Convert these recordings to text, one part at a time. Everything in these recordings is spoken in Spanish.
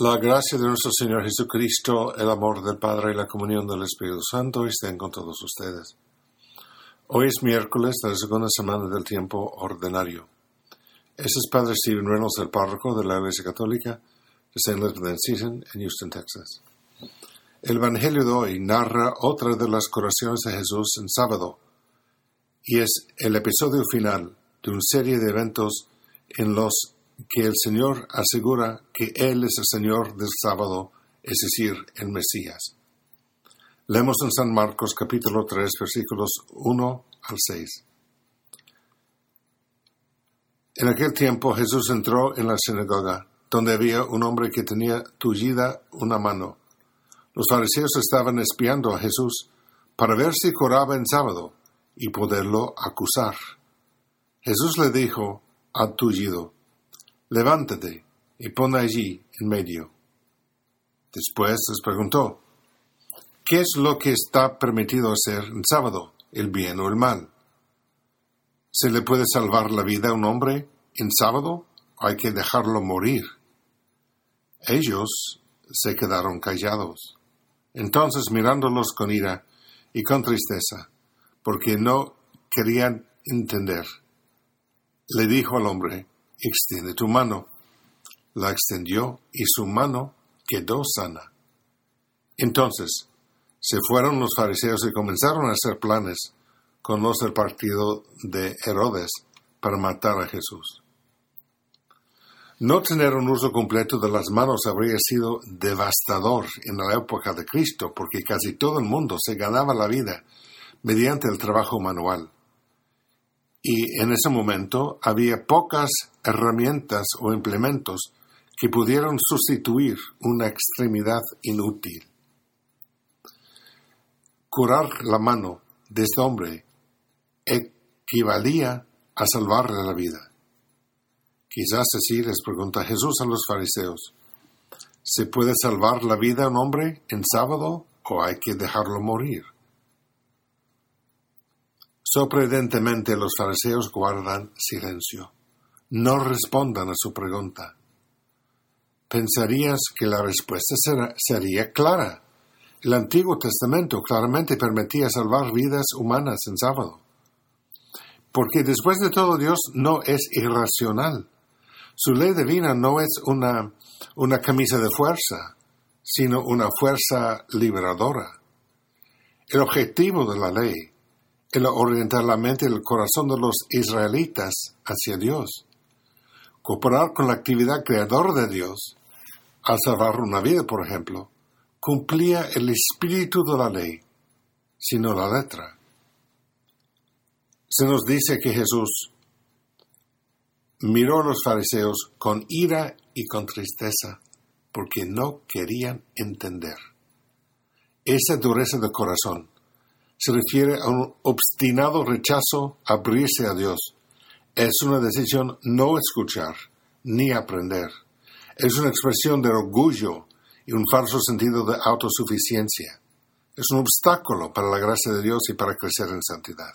La gracia de nuestro Señor Jesucristo, el amor del Padre y la comunión del Espíritu Santo estén con todos ustedes. Hoy es miércoles de la segunda semana del tiempo ordinario. Este es Padre Stephen Reynolds, el párroco de la Iglesia Católica de St. Elizabeth Season en Houston, Texas. El Evangelio de hoy narra otra de las curaciones de Jesús en sábado y es el episodio final de una serie de eventos en los que el Señor asegura que Él es el Señor del sábado, es decir, el Mesías. Leemos en San Marcos capítulo 3 versículos 1 al 6. En aquel tiempo Jesús entró en la sinagoga, donde había un hombre que tenía tullida una mano. Los fariseos estaban espiando a Jesús para ver si curaba en sábado y poderlo acusar. Jesús le dijo al tullido, levántate y pon allí en medio. Después les preguntó, ¿qué es lo que está permitido hacer en sábado, el bien o el mal? ¿Se le puede salvar la vida a un hombre en sábado o hay que dejarlo morir? Ellos se quedaron callados. Entonces mirándolos con ira y con tristeza, porque no querían entender, le dijo al hombre, extiende tu mano. La extendió y su mano quedó sana. Entonces se fueron los fariseos y comenzaron a hacer planes con los del partido de Herodes para matar a Jesús. No tener un uso completo de las manos habría sido devastador en la época de Cristo, porque casi todo el mundo se ganaba la vida mediante el trabajo manual y en ese momento había pocas herramientas o implementos que pudieran sustituir una extremidad inútil. Curar la mano de este hombre equivalía a salvarle la vida. Quizás así les pregunta Jesús a los fariseos, ¿se puede salvar la vida a un hombre en sábado o hay que dejarlo morir? Sorprendentemente los fariseos guardan silencio. No respondan a su pregunta. Pensarías que la respuesta sería clara. El Antiguo Testamento claramente permitía salvar vidas humanas en sábado. Porque después de todo Dios no es irracional. Su ley divina no es una, una camisa de fuerza, sino una fuerza liberadora. El objetivo de la ley el orientar la mente y el corazón de los israelitas hacia Dios. Cooperar con la actividad creadora de Dios, al salvar una vida, por ejemplo, cumplía el espíritu de la ley, sino la letra. Se nos dice que Jesús miró a los fariseos con ira y con tristeza, porque no querían entender. Esa dureza de corazón se refiere a un obstinado rechazo a abrirse a Dios. Es una decisión no escuchar ni aprender. Es una expresión de orgullo y un falso sentido de autosuficiencia. Es un obstáculo para la gracia de Dios y para crecer en santidad.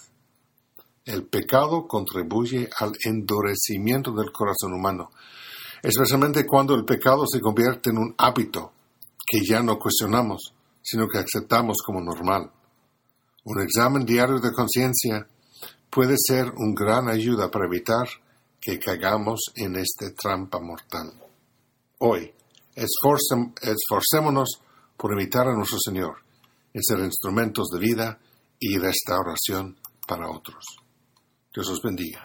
El pecado contribuye al endurecimiento del corazón humano, especialmente cuando el pecado se convierte en un hábito que ya no cuestionamos, sino que aceptamos como normal. Un examen diario de conciencia puede ser una gran ayuda para evitar que caigamos en esta trampa mortal. Hoy, esforcémonos por invitar a nuestro Señor en ser instrumentos de vida y restauración para otros. Dios os bendiga.